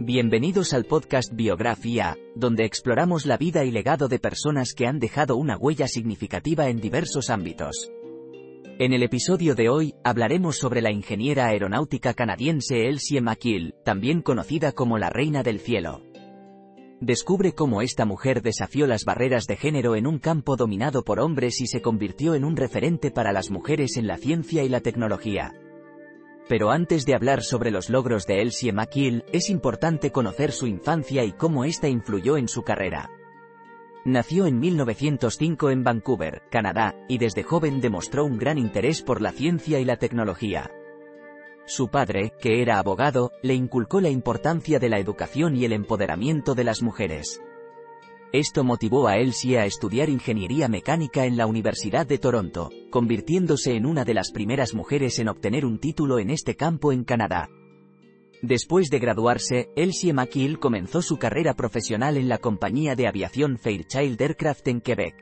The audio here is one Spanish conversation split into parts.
Bienvenidos al podcast Biografía, donde exploramos la vida y legado de personas que han dejado una huella significativa en diversos ámbitos. En el episodio de hoy, hablaremos sobre la ingeniera aeronáutica canadiense Elsie McKill, también conocida como la Reina del Cielo. Descubre cómo esta mujer desafió las barreras de género en un campo dominado por hombres y se convirtió en un referente para las mujeres en la ciencia y la tecnología. Pero antes de hablar sobre los logros de Elsie McKill, es importante conocer su infancia y cómo ésta influyó en su carrera. Nació en 1905 en Vancouver, Canadá, y desde joven demostró un gran interés por la ciencia y la tecnología. Su padre, que era abogado, le inculcó la importancia de la educación y el empoderamiento de las mujeres. Esto motivó a Elsie a estudiar ingeniería mecánica en la Universidad de Toronto, convirtiéndose en una de las primeras mujeres en obtener un título en este campo en Canadá. Después de graduarse, Elsie McKill comenzó su carrera profesional en la compañía de aviación Fairchild Aircraft en Quebec.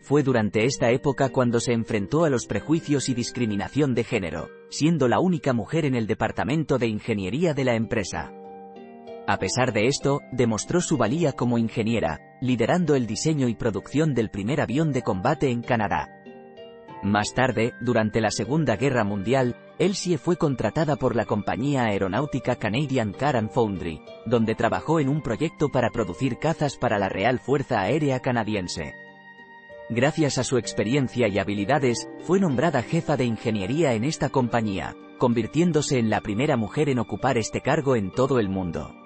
Fue durante esta época cuando se enfrentó a los prejuicios y discriminación de género, siendo la única mujer en el departamento de ingeniería de la empresa. A pesar de esto, demostró su valía como ingeniera, liderando el diseño y producción del primer avión de combate en Canadá. Más tarde, durante la Segunda Guerra Mundial, Elsie fue contratada por la compañía aeronáutica Canadian Car and Foundry, donde trabajó en un proyecto para producir cazas para la Real Fuerza Aérea Canadiense. Gracias a su experiencia y habilidades, fue nombrada jefa de ingeniería en esta compañía, convirtiéndose en la primera mujer en ocupar este cargo en todo el mundo.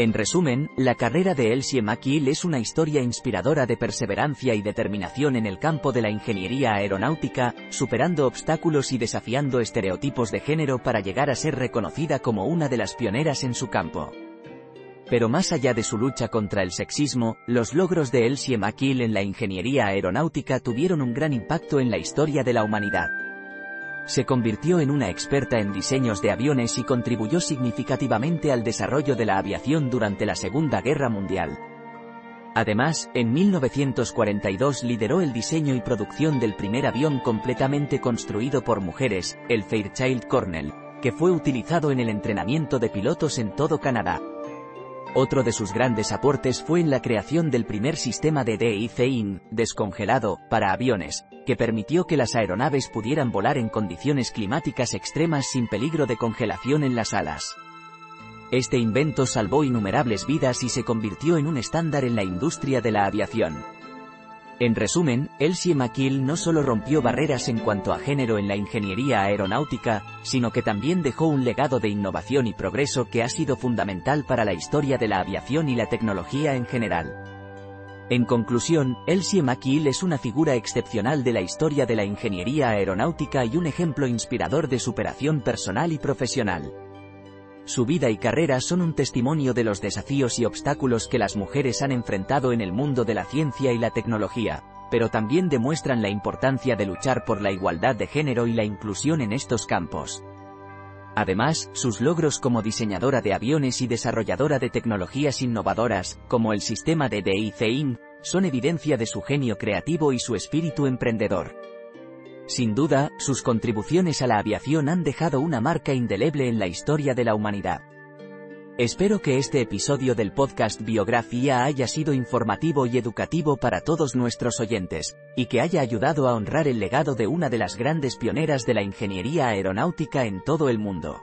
En resumen, la carrera de Elsie McKill es una historia inspiradora de perseverancia y determinación en el campo de la ingeniería aeronáutica, superando obstáculos y desafiando estereotipos de género para llegar a ser reconocida como una de las pioneras en su campo. Pero más allá de su lucha contra el sexismo, los logros de Elsie McKill en la ingeniería aeronáutica tuvieron un gran impacto en la historia de la humanidad se convirtió en una experta en diseños de aviones y contribuyó significativamente al desarrollo de la aviación durante la Segunda Guerra Mundial. Además, en 1942 lideró el diseño y producción del primer avión completamente construido por mujeres, el Fairchild Cornell, que fue utilizado en el entrenamiento de pilotos en todo Canadá. Otro de sus grandes aportes fue en la creación del primer sistema de DIC-IN, descongelado, para aviones, que permitió que las aeronaves pudieran volar en condiciones climáticas extremas sin peligro de congelación en las alas. Este invento salvó innumerables vidas y se convirtió en un estándar en la industria de la aviación. En resumen, Elsie McKill no solo rompió barreras en cuanto a género en la ingeniería aeronáutica, sino que también dejó un legado de innovación y progreso que ha sido fundamental para la historia de la aviación y la tecnología en general. En conclusión, Elsie McKill es una figura excepcional de la historia de la ingeniería aeronáutica y un ejemplo inspirador de superación personal y profesional. Su vida y carrera son un testimonio de los desafíos y obstáculos que las mujeres han enfrentado en el mundo de la ciencia y la tecnología, pero también demuestran la importancia de luchar por la igualdad de género y la inclusión en estos campos. Además, sus logros como diseñadora de aviones y desarrolladora de tecnologías innovadoras, como el sistema de DIC-IN, son evidencia de su genio creativo y su espíritu emprendedor. Sin duda, sus contribuciones a la aviación han dejado una marca indeleble en la historia de la humanidad. Espero que este episodio del podcast Biografía haya sido informativo y educativo para todos nuestros oyentes, y que haya ayudado a honrar el legado de una de las grandes pioneras de la ingeniería aeronáutica en todo el mundo.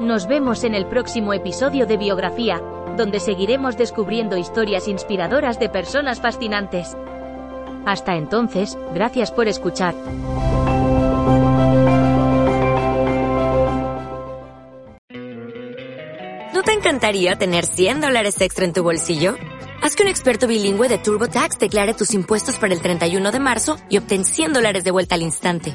Nos vemos en el próximo episodio de Biografía, donde seguiremos descubriendo historias inspiradoras de personas fascinantes. Hasta entonces, gracias por escuchar. ¿No te encantaría tener 100 dólares extra en tu bolsillo? Haz que un experto bilingüe de TurboTax declare tus impuestos para el 31 de marzo y obtén 100 dólares de vuelta al instante.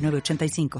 906985.